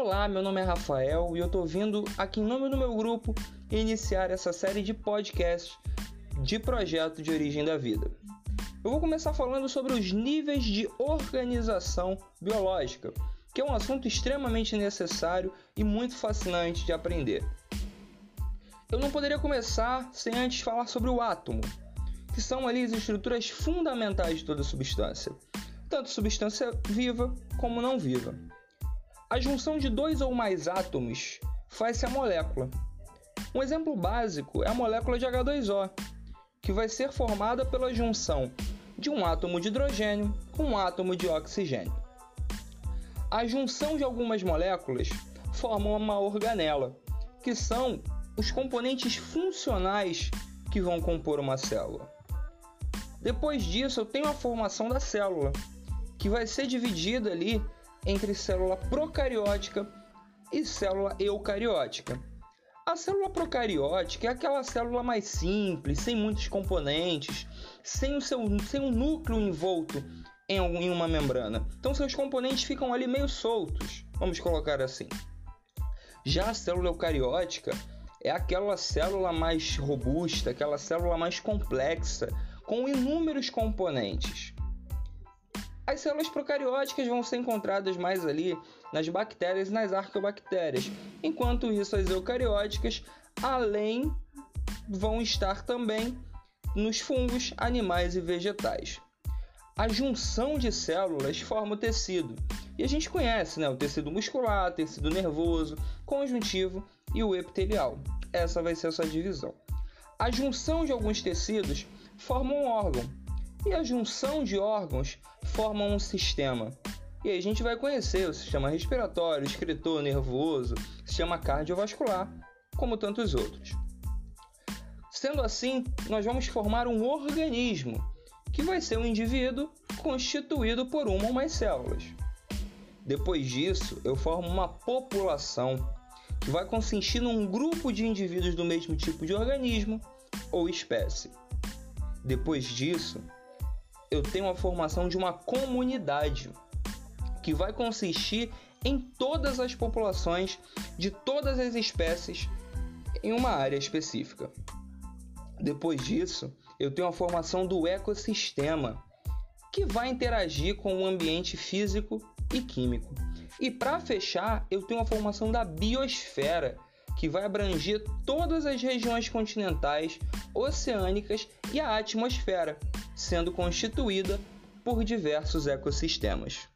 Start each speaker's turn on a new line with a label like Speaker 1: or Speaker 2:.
Speaker 1: Olá, meu nome é Rafael e eu tô vindo aqui em nome do meu grupo iniciar essa série de podcasts de projeto de origem da vida. Eu vou começar falando sobre os níveis de organização biológica, que é um assunto extremamente necessário e muito fascinante de aprender. Eu não poderia começar sem antes falar sobre o átomo, que são ali as estruturas fundamentais de toda substância, tanto substância viva como não viva. A junção de dois ou mais átomos faz-se a molécula. Um exemplo básico é a molécula de H2O, que vai ser formada pela junção de um átomo de hidrogênio com um átomo de oxigênio. A junção de algumas moléculas forma uma organela, que são os componentes funcionais que vão compor uma célula. Depois disso, eu tenho a formação da célula, que vai ser dividida ali entre célula procariótica e célula eucariótica. A célula procariótica é aquela célula mais simples, sem muitos componentes, sem o seu sem um núcleo envolto em, em uma membrana. Então seus componentes ficam ali meio soltos, vamos colocar assim. Já a célula eucariótica é aquela célula mais robusta, aquela célula mais complexa, com inúmeros componentes. As células procarióticas vão ser encontradas mais ali nas bactérias e nas arqueobactérias, enquanto isso as eucarióticas, além, vão estar também nos fungos, animais e vegetais. A junção de células forma o tecido. E a gente conhece né, o tecido muscular, tecido nervoso, conjuntivo e o epitelial. Essa vai ser a sua divisão. A junção de alguns tecidos forma um órgão, e a junção de órgãos forma um sistema. E aí a gente vai conhecer o sistema respiratório, excretor, nervoso, sistema cardiovascular, como tantos outros. Sendo assim, nós vamos formar um organismo, que vai ser um indivíduo constituído por uma ou mais células. Depois disso, eu formo uma população, que vai consistir num grupo de indivíduos do mesmo tipo de organismo ou espécie. Depois disso, eu tenho a formação de uma comunidade que vai consistir em todas as populações de todas as espécies em uma área específica. Depois disso, eu tenho a formação do ecossistema, que vai interagir com o ambiente físico e químico. E para fechar, eu tenho a formação da biosfera, que vai abranger todas as regiões continentais, oceânicas e a atmosfera, sendo constituída por diversos ecossistemas.